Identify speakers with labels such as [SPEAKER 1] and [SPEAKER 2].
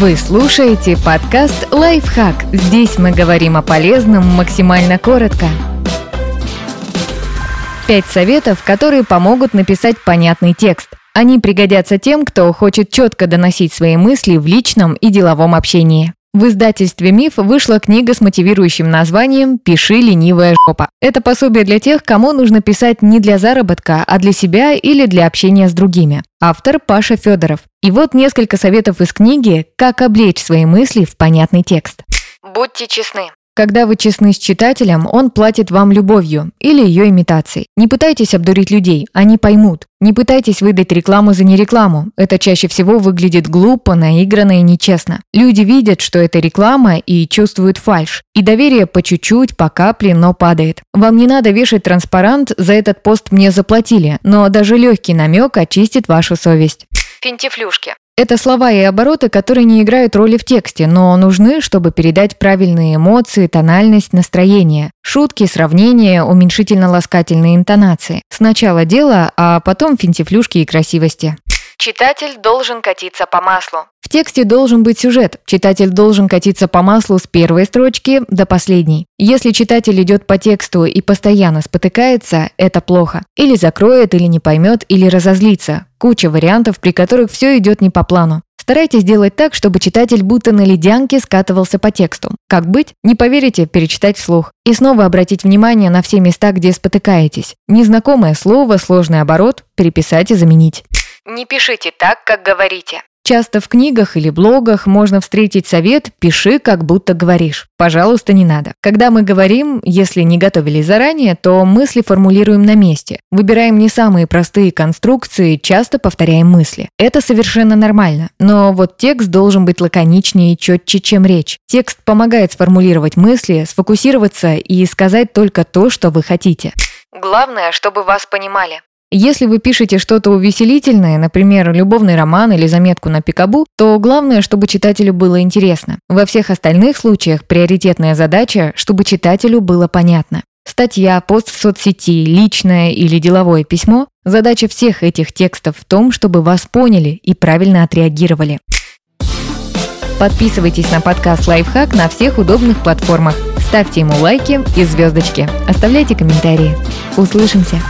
[SPEAKER 1] Вы слушаете подкаст «Лайфхак». Здесь мы говорим о полезном максимально коротко. Пять советов, которые помогут написать понятный текст. Они пригодятся тем, кто хочет четко доносить свои мысли в личном и деловом общении. В издательстве «Миф» вышла книга с мотивирующим названием «Пиши, ленивая жопа». Это пособие для тех, кому нужно писать не для заработка, а для себя или для общения с другими. Автор Паша Федоров. И вот несколько советов из книги «Как облечь свои мысли в понятный текст».
[SPEAKER 2] Будьте честны.
[SPEAKER 1] Когда вы честны с читателем, он платит вам любовью или ее имитацией. Не пытайтесь обдурить людей, они поймут. Не пытайтесь выдать рекламу за нерекламу. Это чаще всего выглядит глупо, наигранно и нечестно. Люди видят, что это реклама и чувствуют фальш. И доверие по чуть-чуть, по капле, но падает. Вам не надо вешать транспарант «За этот пост мне заплатили», но даже легкий намек очистит вашу совесть.
[SPEAKER 2] Финтифлюшки.
[SPEAKER 1] Это слова и обороты, которые не играют роли в тексте, но нужны, чтобы передать правильные эмоции, тональность, настроение. Шутки, сравнения, уменьшительно-ласкательные интонации. Сначала дело, а потом финтифлюшки и красивости.
[SPEAKER 2] Читатель должен катиться по маслу.
[SPEAKER 1] Тексте должен быть сюжет. Читатель должен катиться по маслу с первой строчки до последней. Если читатель идет по тексту и постоянно спотыкается, это плохо. Или закроет, или не поймет, или разозлится. Куча вариантов, при которых все идет не по плану. Старайтесь делать так, чтобы читатель будто на ледянке скатывался по тексту. Как быть? Не поверите, перечитать вслух. И снова обратить внимание на все места, где спотыкаетесь. Незнакомое слово, сложный оборот, переписать и заменить.
[SPEAKER 2] Не пишите так, как говорите.
[SPEAKER 1] Часто в книгах или блогах можно встретить совет «пиши, как будто говоришь». Пожалуйста, не надо. Когда мы говорим, если не готовились заранее, то мысли формулируем на месте. Выбираем не самые простые конструкции, часто повторяем мысли. Это совершенно нормально. Но вот текст должен быть лаконичнее и четче, чем речь. Текст помогает сформулировать мысли, сфокусироваться и сказать только то, что вы хотите.
[SPEAKER 2] Главное, чтобы вас понимали.
[SPEAKER 1] Если вы пишете что-то увеселительное, например, любовный роман или заметку на пикабу, то главное, чтобы читателю было интересно. Во всех остальных случаях приоритетная задача, чтобы читателю было понятно. Статья, пост в соцсети, личное или деловое письмо – задача всех этих текстов в том, чтобы вас поняли и правильно отреагировали. Подписывайтесь на подкаст «Лайфхак» на всех удобных платформах. Ставьте ему лайки и звездочки. Оставляйте комментарии. Услышимся!